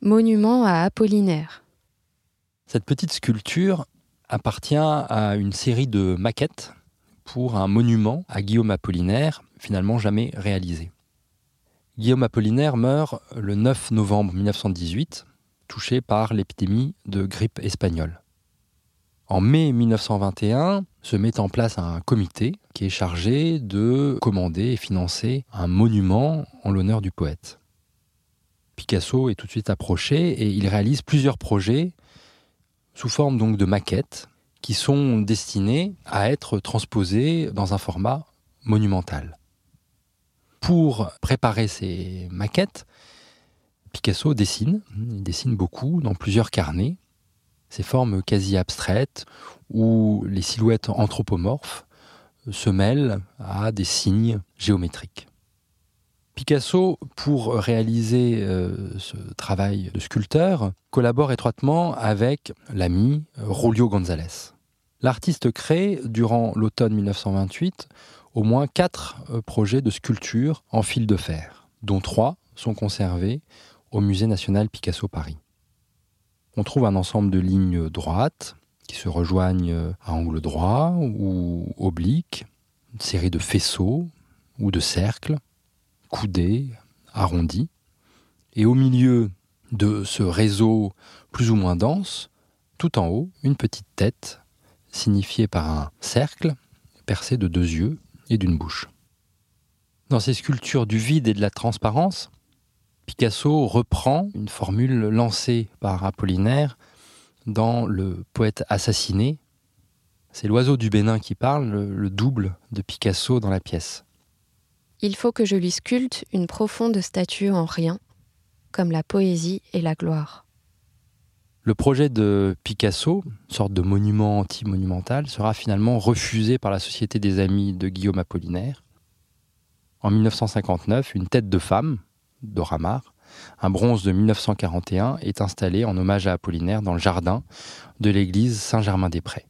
Monument à Apollinaire. Cette petite sculpture appartient à une série de maquettes pour un monument à Guillaume Apollinaire, finalement jamais réalisé. Guillaume Apollinaire meurt le 9 novembre 1918, touché par l'épidémie de grippe espagnole. En mai 1921, se met en place un comité qui est chargé de commander et financer un monument en l'honneur du poète. Picasso est tout de suite approché et il réalise plusieurs projets sous forme donc de maquettes qui sont destinés à être transposés dans un format monumental. Pour préparer ces maquettes, Picasso dessine, il dessine beaucoup dans plusieurs carnets ces formes quasi abstraites où les silhouettes anthropomorphes se mêlent à des signes géométriques. Picasso, pour réaliser euh, ce travail de sculpteur, collabore étroitement avec l'ami Julio González. L'artiste crée, durant l'automne 1928, au moins quatre euh, projets de sculpture en fil de fer, dont trois sont conservés au Musée national Picasso Paris on trouve un ensemble de lignes droites qui se rejoignent à angle droit ou oblique, une série de faisceaux ou de cercles, coudés, arrondis. Et au milieu de ce réseau plus ou moins dense, tout en haut, une petite tête, signifiée par un cercle, percé de deux yeux et d'une bouche. Dans ces sculptures du vide et de la transparence, Picasso reprend une formule lancée par Apollinaire dans Le poète assassiné. C'est l'oiseau du Bénin qui parle, le, double de Picasso dans la pièce. Il faut que je lui sculpte une profonde statue en rien, comme la poésie et la gloire. Le projet de Picasso, sorte de monument anti-monumental, sera finalement refusé par la Société des Amis de Guillaume Apollinaire. En 1959, une tête de femme, d'Oramar. Un bronze de 1941 est installé en hommage à Apollinaire dans le jardin de l'église Saint-Germain-des-Prés.